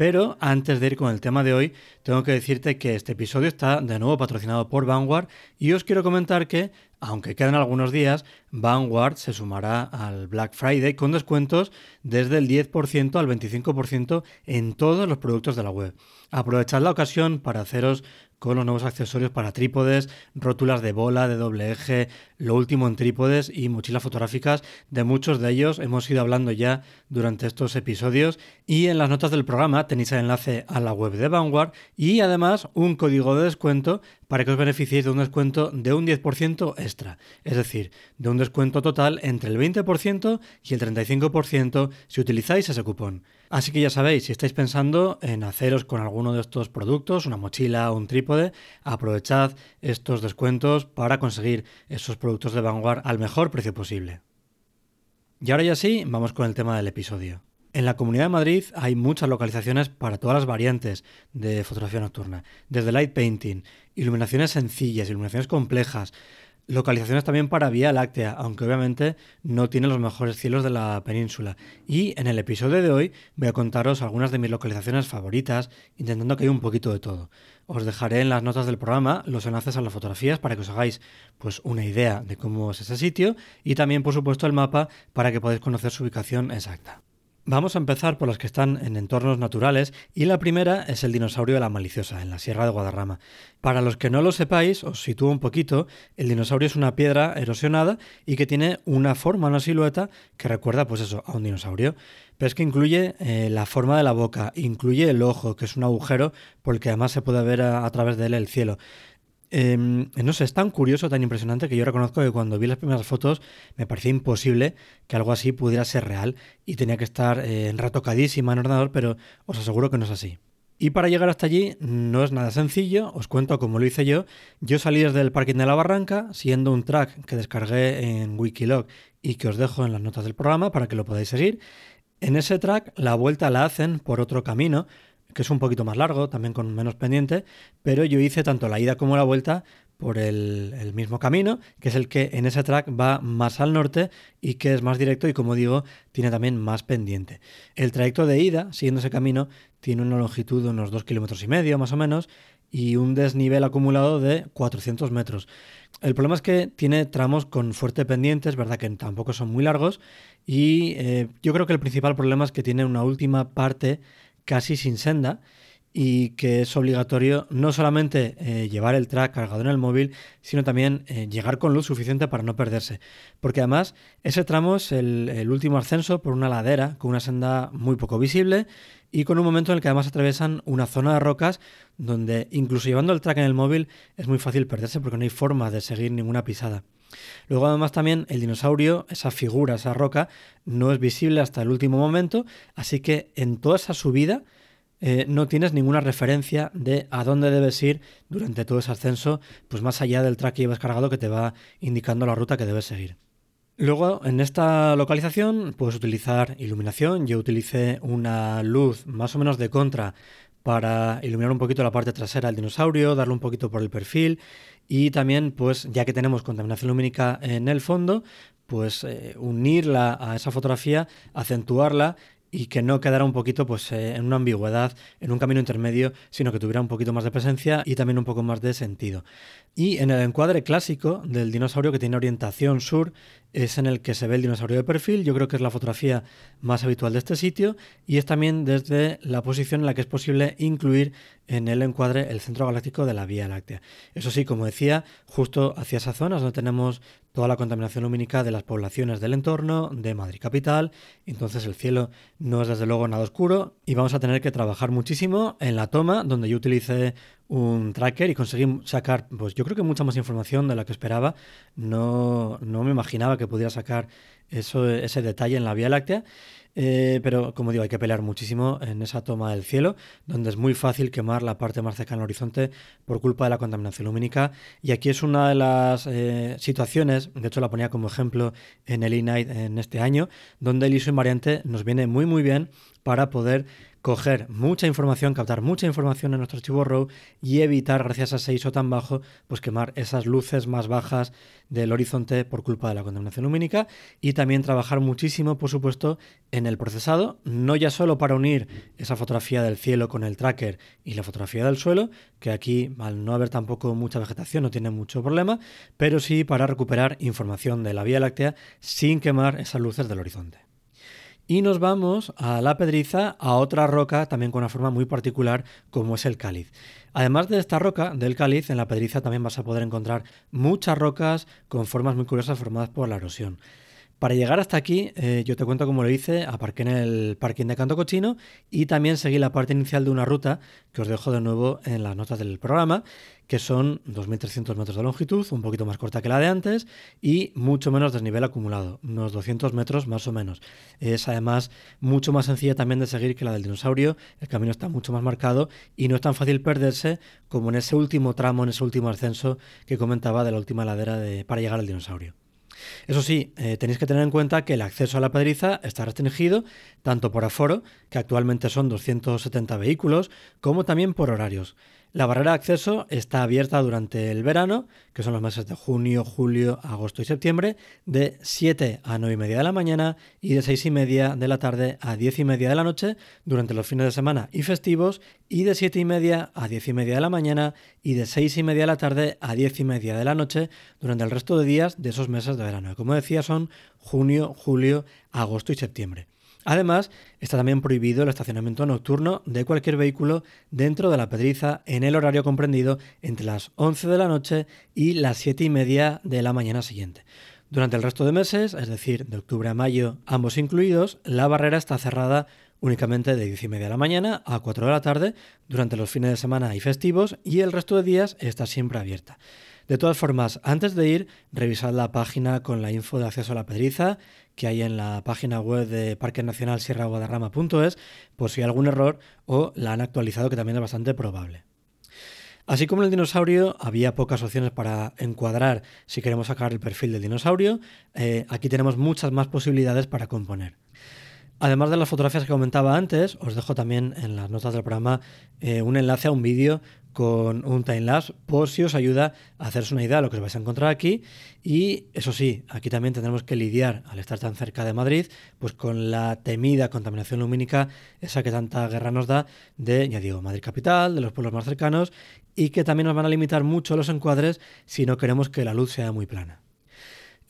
Pero antes de ir con el tema de hoy, tengo que decirte que este episodio está de nuevo patrocinado por Vanguard y os quiero comentar que, aunque quedan algunos días, Vanguard se sumará al Black Friday con descuentos desde el 10% al 25% en todos los productos de la web. Aprovechad la ocasión para haceros con los nuevos accesorios para trípodes, rótulas de bola, de doble eje, lo último en trípodes y mochilas fotográficas. De muchos de ellos hemos ido hablando ya durante estos episodios y en las notas del programa tenéis el enlace a la web de Vanguard y además un código de descuento para que os beneficiéis de un descuento de un 10% extra, es decir, de un descuento total entre el 20% y el 35% si utilizáis ese cupón. Así que ya sabéis, si estáis pensando en haceros con alguno de estos productos, una mochila o un trípode, aprovechad estos descuentos para conseguir esos productos de Vanguard al mejor precio posible. Y ahora ya sí, vamos con el tema del episodio. En la Comunidad de Madrid hay muchas localizaciones para todas las variantes de fotografía nocturna, desde light painting, iluminaciones sencillas, iluminaciones complejas, localizaciones también para Vía Láctea, aunque obviamente no tiene los mejores cielos de la península. Y en el episodio de hoy voy a contaros algunas de mis localizaciones favoritas, intentando que haya un poquito de todo. Os dejaré en las notas del programa los enlaces a las fotografías para que os hagáis pues una idea de cómo es ese sitio y también por supuesto el mapa para que podáis conocer su ubicación exacta. Vamos a empezar por las que están en entornos naturales y la primera es el dinosaurio de la maliciosa, en la Sierra de Guadarrama. Para los que no lo sepáis, os sitúo un poquito, el dinosaurio es una piedra erosionada y que tiene una forma, una silueta que recuerda pues eso, a un dinosaurio. Pero es que incluye eh, la forma de la boca, incluye el ojo, que es un agujero por el que además se puede ver a través de él el cielo. Em, no sé, es tan curioso, tan impresionante que yo reconozco que cuando vi las primeras fotos me parecía imposible que algo así pudiera ser real y tenía que estar eh, retocadísima en ordenador, pero os aseguro que no es así. Y para llegar hasta allí no es nada sencillo, os cuento cómo lo hice yo. Yo salí desde el parking de la barranca, siguiendo un track que descargué en Wikilog y que os dejo en las notas del programa para que lo podáis seguir. En ese track la vuelta la hacen por otro camino, que es un poquito más largo, también con menos pendiente, pero yo hice tanto la ida como la vuelta por el, mismo camino, que es el que en ese track va más al norte y que es más directo y como digo, tiene también más pendiente. El trayecto de ida, siguiendo ese camino, tiene una longitud de unos 2 kilómetros y medio más o menos y un desnivel acumulado de 400 metros. El problema es que tiene tramos con fuerte pendiente, es verdad que tampoco son muy largos y eh, yo creo que el principal problema es que tiene una última parte casi sin senda y que es obligatorio no solamente eh, llevar el track cargado en el móvil, sino también eh, llegar con luz suficiente para no perderse. Porque además ese tramo es el, último ascenso por una ladera con una senda muy poco visible y con un momento en el que además atraviesan una zona de rocas donde incluso llevando el track en el móvil es muy fácil perderse porque no hay forma de seguir ninguna pisada. Luego además también el dinosaurio, esa figura, esa roca, no es visible hasta el último momento, así que en toda esa subida eh, no tienes ninguna referencia de a dónde debes ir durante todo ese ascenso, pues más allá del track que llevas cargado que te va indicando la ruta que debes seguir. Luego, en esta localización puedes utilizar iluminación. Yo utilicé una luz más o menos de contra para iluminar un poquito la parte trasera del dinosaurio, darle un poquito por el perfil y también, pues ya que tenemos contaminación lumínica en el fondo, pues eh, unirla a esa fotografía, acentuarla y que no quedara un poquito pues eh, en una ambigüedad, en un camino intermedio, sino que tuviera un poquito más de presencia y también un poco más de sentido. Y en el encuadre clásico del dinosaurio que tiene orientación sur, es en el que se ve el dinosaurio de perfil, yo creo que es la fotografía más habitual de este sitio y es también desde la posición en la que es posible incluir en el encuadre el centro galáctico de la Vía Láctea. Eso sí, como decía, justo hacia esa zona donde tenemos toda la contaminación lumínica de las poblaciones del entorno, de Madrid capital, entonces el cielo no es desde luego nada oscuro y vamos a tener que trabajar muchísimo en la toma donde yo utilicé un tracker y conseguí sacar, pues yo creo que mucha más información de la que esperaba. No, no me imaginaba que pudiera sacar eso, ese detalle en la Vía Láctea. Eh, pero como digo, hay que pelear muchísimo en esa toma del cielo, donde es muy fácil quemar la parte más cercana al horizonte por culpa de la contaminación lumínica. Y aquí es una de las eh, situaciones, de hecho la ponía como ejemplo en el E-Night en este año, donde el ISO invariante nos viene muy muy bien para poder coger mucha información, captar mucha información en nuestro archivo RAW y evitar, gracias a ese ISO tan bajo, pues quemar esas luces más bajas del horizonte por culpa de la contaminación lumínica y también trabajar muchísimo, por supuesto, en el procesado, no ya solo para unir esa fotografía del cielo con el tracker y la fotografía del suelo, que aquí al no haber tampoco mucha vegetación no tiene mucho problema, pero sí para recuperar información de la Vía Láctea sin quemar esas luces del horizonte. Y nos vamos a la pedriza, a otra roca también con una forma muy particular como es el cáliz. Además de esta roca, del cáliz, en la pedriza también vas a poder encontrar muchas rocas con formas muy curiosas formadas por la erosión. Para llegar hasta aquí, eh, yo te cuento cómo lo hice, aparqué en el parking de Canto Cochino y también seguí la parte inicial de una ruta que os dejo de nuevo en las notas del programa, que son 2.300 metros de longitud, un poquito más corta que la de antes y mucho menos desnivel acumulado, unos 200 metros más o menos. Es además mucho más sencilla también de seguir que la del dinosaurio, el camino está mucho más marcado y no es tan fácil perderse como en ese último tramo, en ese último ascenso que comentaba de la última ladera de, para llegar al dinosaurio. Eso sí, eh, tenéis que tener en cuenta que el acceso a la pedriza está restringido tanto por aforo, que actualmente son 270 vehículos, como también por horarios. La barrera de acceso está abierta durante el verano, que son los meses de junio, julio, agosto y septiembre, de 7 a 9 y media de la mañana y de 6 y media de la tarde a 10 y media de la noche durante los fines de semana y festivos, y de 7 y media a 10 y media de la mañana y de 6 y media de la tarde a 10 y media de la noche durante el resto de días de esos meses de verano. Como decía, son junio, julio, agosto y septiembre. Además, está también prohibido el estacionamiento nocturno de cualquier vehículo dentro de la pedriza en el horario comprendido entre las 11 de la noche y las 7 y media de la mañana siguiente. Durante el resto de meses, es decir, de octubre a mayo, ambos incluidos, la barrera está cerrada únicamente de 10 y media de la mañana a 4 de la tarde durante los fines de semana y festivos y el resto de días está siempre abierta. De todas formas, antes de ir, revisad la página con la info de acceso a la pedriza que hay en la página web de Parque Nacional Sierra Guadarrama.es por si hay algún error o la han actualizado, que también es bastante probable. Así como en el dinosaurio había pocas opciones para encuadrar si queremos sacar el perfil del dinosaurio, eh, aquí tenemos muchas más posibilidades para componer. Además de las fotografías que comentaba antes, os dejo también en las notas del programa eh, un enlace a un vídeo con un timelapse por si os ayuda a haceros una idea de lo que os vais a encontrar aquí. Y eso sí, aquí también tendremos que lidiar, al estar tan cerca de Madrid, pues con la temida contaminación lumínica, esa que tanta guerra nos da de, ya digo, Madrid capital, de los pueblos más cercanos, y que también nos van a limitar mucho los encuadres si no queremos que la luz sea muy plana.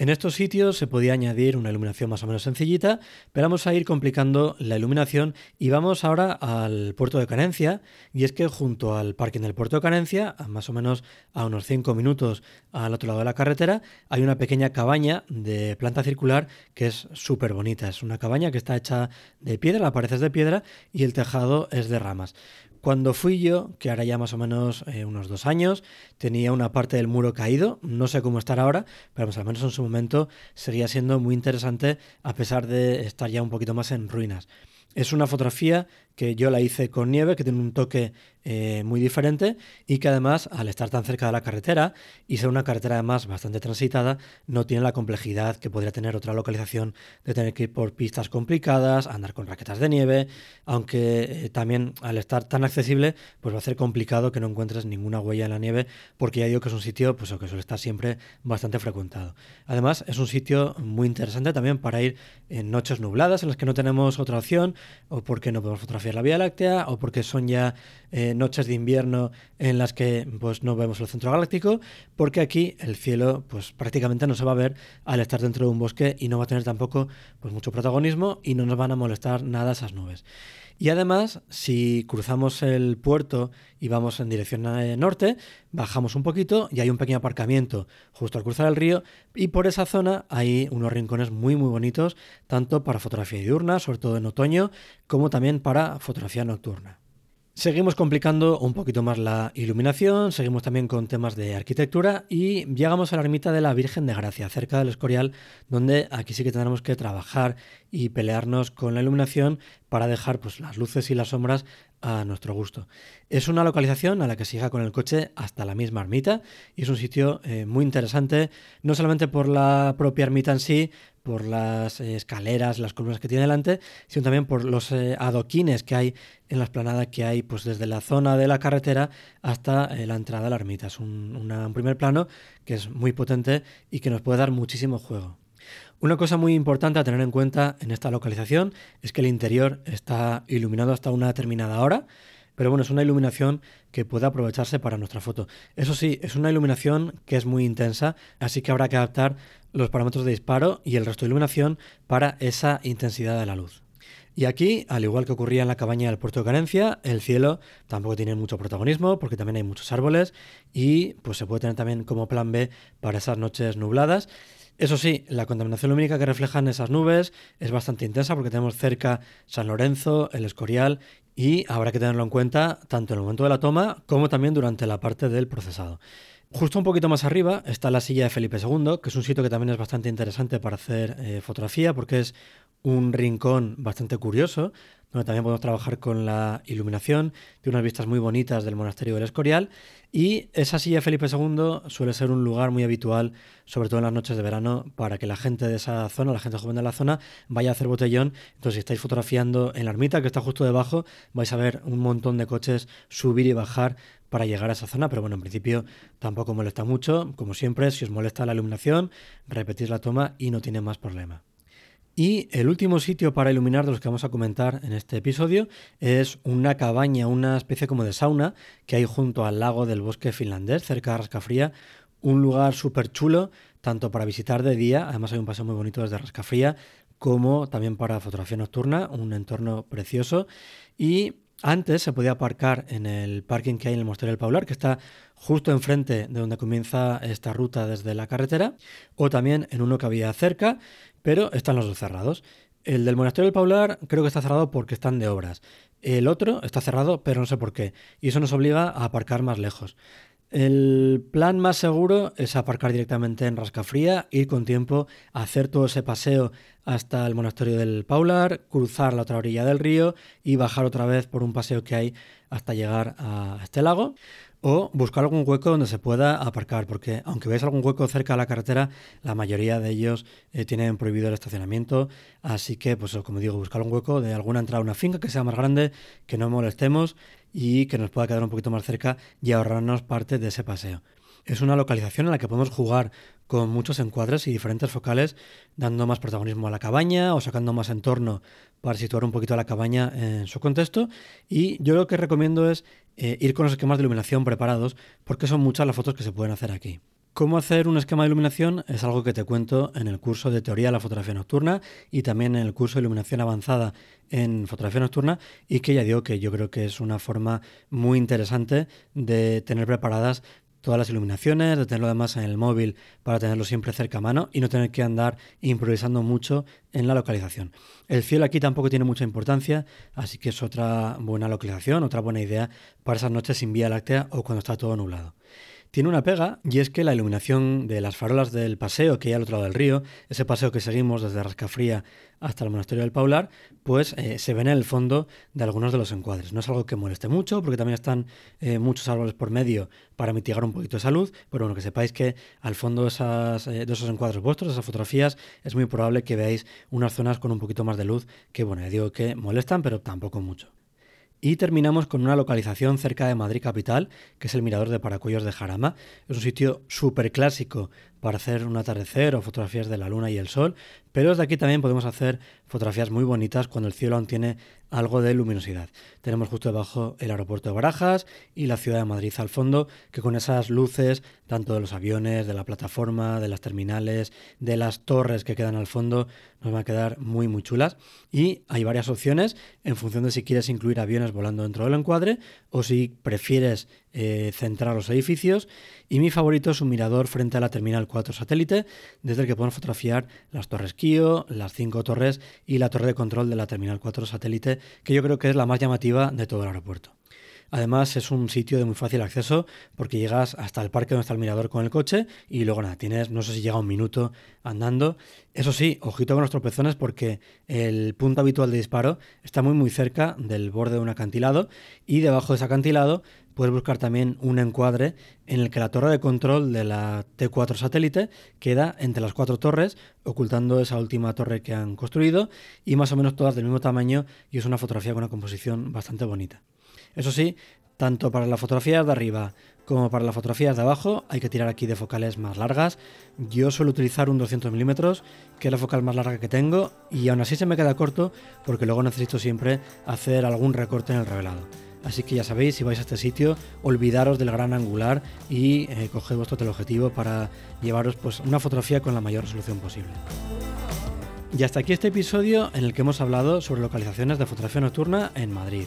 En estos sitios se podía añadir una iluminación más o menos sencillita, pero vamos a ir complicando la iluminación y vamos ahora al puerto de Canencia. Y es que junto al parking del puerto de Canencia, a más o menos a unos 5 minutos al otro lado de la carretera, hay una pequeña cabaña de planta circular que es súper bonita. Es una cabaña que está hecha de piedra, la pared es de piedra y el tejado es de ramas. Cuando fui yo, que ahora ya más o menos eh, unos dos años, tenía una parte del muro caído, no sé cómo estar ahora, pero pues al menos en su momento seguía siendo muy interesante a pesar de estar ya un poquito más en ruinas. Es una fotografía que yo la hice con nieve, que tiene un toque eh, muy diferente y que además, al estar tan cerca de la carretera y ser una carretera además bastante transitada, no tiene la complejidad que podría tener otra localización de tener que ir por pistas complicadas, andar con raquetas de nieve, aunque eh, también al estar tan accesible, pues va a ser complicado que no encuentres ninguna huella en la nieve, porque ya digo que es un sitio pues, que suele estar siempre bastante frecuentado. Además, es un sitio muy interesante también para ir en noches nubladas en las que no tenemos otra opción, o porque no podemos fotografiar la Vía Láctea, o porque son ya eh, noches de invierno en las que pues, no vemos el centro galáctico, porque aquí el cielo pues, prácticamente no se va a ver al estar dentro de un bosque y no va a tener tampoco pues, mucho protagonismo y no nos van a molestar nada esas nubes. Y además, si cruzamos el puerto y vamos en dirección eh, norte, bajamos un poquito y hay un pequeño aparcamiento justo al cruzar el río y por esa zona hay unos rincones muy muy bonitos, tanto para fotografía diurna, sobre todo en otoño, como también para fotografía nocturna. Seguimos complicando un poquito más la iluminación, seguimos también con temas de arquitectura y llegamos a la ermita de la Virgen de Gracia, cerca del Escorial, donde aquí sí que tendremos que trabajar y pelearnos con la iluminación para dejar pues, las luces y las sombras a nuestro gusto. Es una localización a la que se llega con el coche hasta la misma ermita y es un sitio eh, muy interesante, no solamente por la propia ermita en sí, por las eh, escaleras, las columnas que tiene delante, sino también por los eh, adoquines que hay en la esplanada que hay pues desde la zona de la carretera hasta la entrada a la ermita. Es un primer plano que es muy potente y que nos puede dar muchísimo juego. Una cosa muy importante a tener en cuenta en esta localización es que el interior está iluminado hasta una determinada hora, pero bueno, es una iluminación que puede aprovecharse para nuestra foto. Eso sí, es una iluminación que es muy intensa, así que habrá que adaptar los parámetros de disparo y el resto de iluminación para esa intensidad de la luz. Y aquí, al igual que ocurría en la cabaña del puerto de Carencia, el cielo tampoco tiene mucho protagonismo porque también hay muchos árboles y pues se puede tener también como plan B para esas noches nubladas eso sí, la contaminación lumínica que reflejan esas nubes es bastante intensa porque tenemos cerca San Lorenzo, el Escorial y habrá que tenerlo en cuenta tanto en el momento de la toma como también durante la parte del procesado. Justo un poquito más arriba está la silla de Felipe II, que es un sitio que también es bastante interesante para hacer eh, fotografía porque es un rincón bastante curioso donde también podemos trabajar con la iluminación, de unas vistas muy bonitas del monasterio del Escorial. Y esa silla Felipe II suele ser un lugar muy habitual, sobre todo en las noches de verano, para que la gente de esa zona, la gente joven de la zona, vaya a hacer botellón. Entonces, si estáis fotografiando en la ermita, que está justo debajo, vais a ver un montón de coches subir y bajar para llegar a esa zona, pero bueno, en principio tampoco molesta mucho. Como siempre, si os molesta la iluminación, repetís la toma y no tiene más problema. Y el último sitio para iluminar de los que vamos a comentar en este episodio es una cabaña, una especie como de sauna que hay junto al lago del bosque finlandés, cerca de Rascafría. Un lugar súper chulo, tanto para visitar de día, además hay un paseo muy bonito desde Rascafría, como también para fotografía nocturna, un entorno precioso. Y antes se podía aparcar en el parking que hay en el Monasterio del Paular, que está justo enfrente de donde comienza esta ruta desde la carretera, o también en uno que había cerca, pero están los dos cerrados. El del Monasterio del Paular creo que está cerrado porque están de obras. El otro está cerrado, pero no sé por qué. Y eso nos obliga a aparcar más lejos. El plan más seguro es aparcar directamente en Rascafría, ir con tiempo, hacer todo ese paseo hasta el monasterio del Paular, cruzar la otra orilla del río y bajar otra vez por un paseo que hay hasta llegar a este lago o buscar algún hueco donde se pueda aparcar, porque aunque veáis algún hueco cerca de la carretera, la mayoría de ellos eh, tienen prohibido el estacionamiento, así que, pues como digo, buscar un hueco de alguna entrada a una finca que sea más grande, que no molestemos y que nos pueda quedar un poquito más cerca y ahorrarnos parte de ese paseo. Es una localización en la que podemos jugar con muchos encuadres y diferentes focales, dando más protagonismo a la cabaña o sacando más entorno para situar un poquito a la cabaña en su contexto. Y yo lo que recomiendo es eh, ir con los esquemas de iluminación preparados, porque son muchas las fotos que se pueden hacer aquí. Cómo hacer un esquema de iluminación es algo que te cuento en el curso de teoría de la fotografía nocturna y también en el curso de iluminación avanzada en fotografía nocturna y que ya digo que yo creo que es una forma muy interesante de tener preparadas todas las iluminaciones, de tenerlo además en el móvil para tenerlo siempre cerca a mano y no tener que andar improvisando mucho en la localización. El cielo aquí tampoco tiene mucha importancia, así que es otra buena localización, otra buena idea para esas noches sin vía láctea o cuando está todo nublado. Tiene una pega y es que la iluminación de las farolas del paseo que hay al otro lado del río, ese paseo que seguimos desde Rascafría hasta el monasterio del Paular, pues eh, se ven en el fondo de algunos de los encuadres. No es algo que moleste mucho porque también están eh, muchos árboles por medio para mitigar un poquito esa luz, pero bueno, que sepáis que al fondo de, esas, eh, de esos encuadres vuestros, esas fotografías, es muy probable que veáis unas zonas con un poquito más de luz que, bueno, digo que molestan, pero tampoco mucho. Y terminamos con una localización cerca de Madrid capital, que es el Mirador de Paracuellos de Jarama. Es un sitio súper clásico para hacer un atardecer o fotografías de la luna y el sol, pero desde aquí también podemos hacer fotografías muy bonitas cuando el cielo aún tiene algo de luminosidad. Tenemos justo debajo el aeropuerto de Barajas y la ciudad de Madrid al fondo, que con esas luces, tanto de los aviones, de la plataforma, de las terminales, de las torres que quedan al fondo, nos van a quedar muy muy chulas. Y hay varias opciones en función de si quieres incluir aviones volando dentro del encuadre o si prefieres eh, centrar los edificios. Y mi favorito es un mirador frente a la Terminal 4 satélite, desde el que podemos fotografiar las torres Kio, las cinco torres y la torre de control de la Terminal 4 satélite, que yo creo que es la más llamativa de todo el aeropuerto. Además es un sitio de muy fácil acceso porque llegas hasta el parque donde está el mirador con el coche y luego nada, tienes, no sé si llega un minuto andando. Eso sí, ojito con los tropezones porque el punto habitual de disparo está muy muy cerca del borde de un acantilado y debajo de ese acantilado puedes buscar también un encuadre en el que la torre de control de la T4 satélite queda entre las cuatro torres, ocultando esa última torre que han construido y más o menos todas del mismo tamaño y es una fotografía con una composición bastante bonita. Eso sí, tanto para las fotografías de arriba como para las fotografías de abajo hay que tirar aquí de focales más largas. Yo suelo utilizar un 200 milímetros, que es la focal más larga que tengo, y aún así se me queda corto porque luego necesito siempre hacer algún recorte en el revelado. Así que ya sabéis, si vais a este sitio, olvidaros del gran angular y eh, coged vuestro teleobjetivo para llevaros pues, una fotografía con la mayor resolución posible. Y hasta aquí este episodio en el que hemos hablado sobre localizaciones de fotografía nocturna en Madrid.